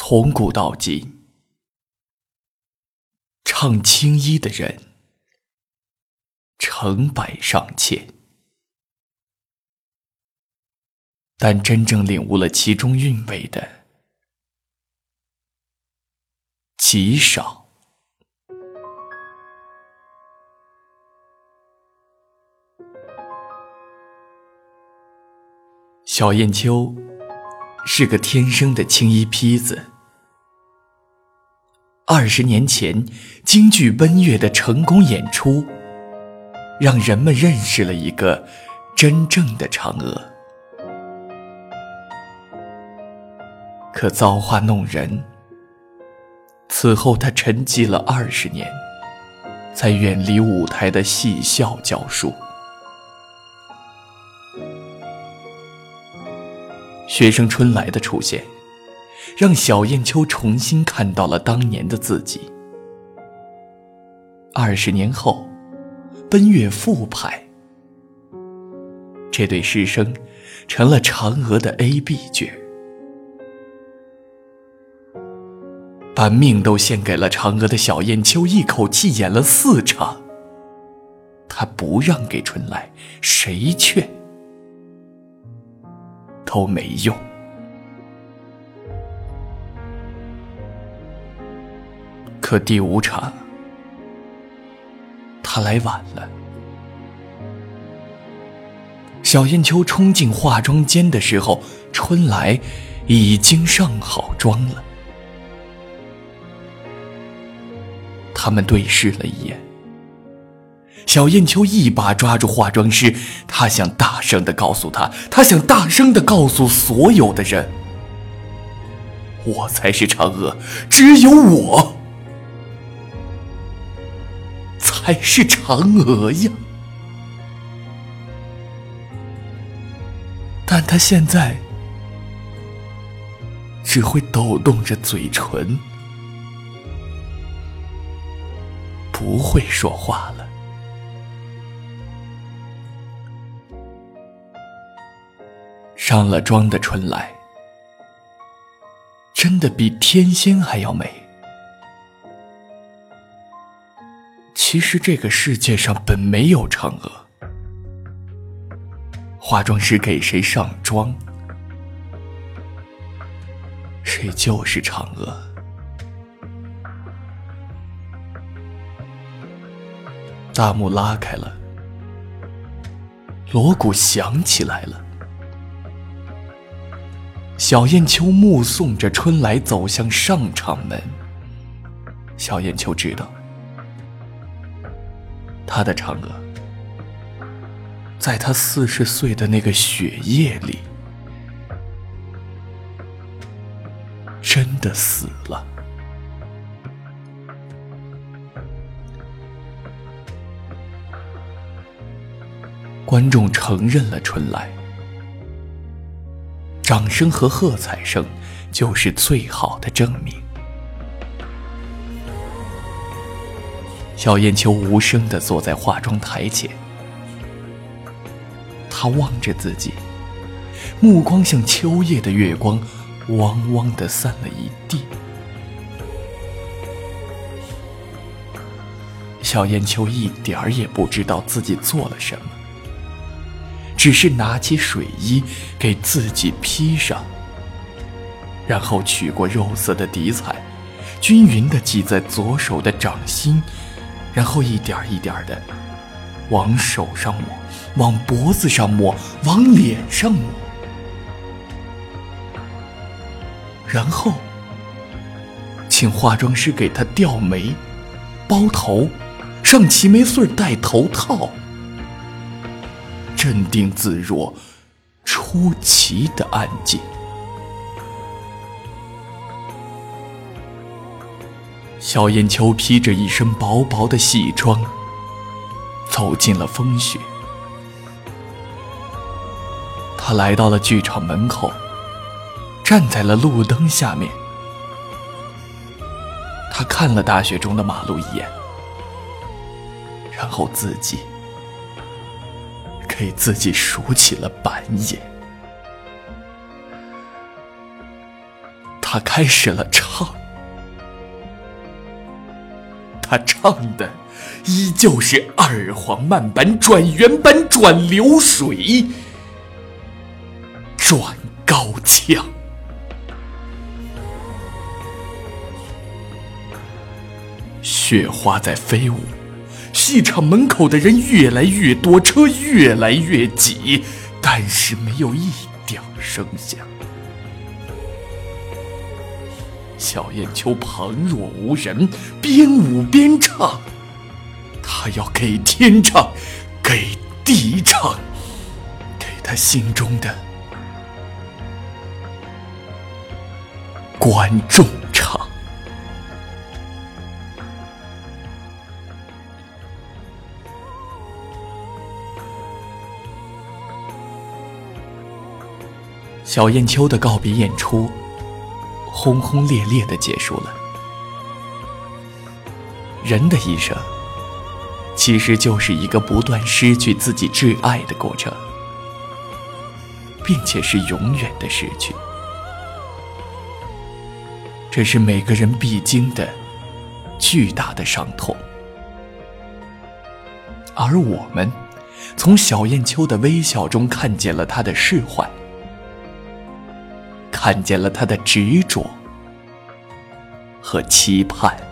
从古到今，唱青衣的人成百上千，但真正领悟了其中韵味的极少。小燕秋是个天生的青衣坯子。二十年前，京剧《奔月》的成功演出，让人们认识了一个真正的嫦娥。可造化弄人，此后他沉寂了二十年，才远离舞台的戏校教书。学生春来的出现，让小燕秋重新看到了当年的自己。二十年后，奔月复排，这对师生成了嫦娥的 A、B 角，把命都献给了嫦娥的小燕秋，一口气演了四场。他不让给春来，谁劝？都没用。可第五场，他来晚了。小燕秋冲进化妆间的时候，春来已经上好妆了。他们对视了一眼。小燕秋一把抓住化妆师，他想大声的告诉他，他想大声的告诉所有的人：我才是嫦娥，只有我才是嫦娥呀！但他现在只会抖动着嘴唇，不会说话了。上了妆的春来，真的比天仙还要美。其实这个世界上本没有嫦娥，化妆师给谁上妆，谁就是嫦娥。大幕拉开了，锣鼓响起来了。小燕秋目送着春来走向上场门。小燕秋知道，他的嫦娥，在他四十岁的那个雪夜里，真的死了。观众承认了春来。掌声和喝彩声，就是最好的证明。小燕秋无声的坐在化妆台前，她望着自己，目光像秋夜的月光，汪汪的散了一地。小燕秋一点儿也不知道自己做了什么。只是拿起水衣给自己披上，然后取过肉色的底彩，均匀的挤在左手的掌心，然后一点一点的往手上抹，往脖子上抹，往脸上抹，然后请化妆师给她掉眉、包头、上齐眉穗、戴头套。镇定自若，出奇的安静。小燕秋披着一身薄薄的戏装，走进了风雪。他来到了剧场门口，站在了路灯下面。他看了大雪中的马路一眼，然后自己。给自己竖起了板眼，他开始了唱。他唱的依旧是二黄慢板转圆板转流水转高腔。雪花在飞舞，戏场门口的人越来越多，车越来越挤，但是没有一点声响。小燕秋旁若无人，边舞边唱。他要给天唱，给地唱，给他心中的观众小燕秋的告别演出。轰轰烈烈的结束了。人的一生，其实就是一个不断失去自己挚爱的过程，并且是永远的失去。这是每个人必经的巨大的伤痛。而我们，从小燕秋的微笑中看见了他的释怀。看见了他的执着和期盼。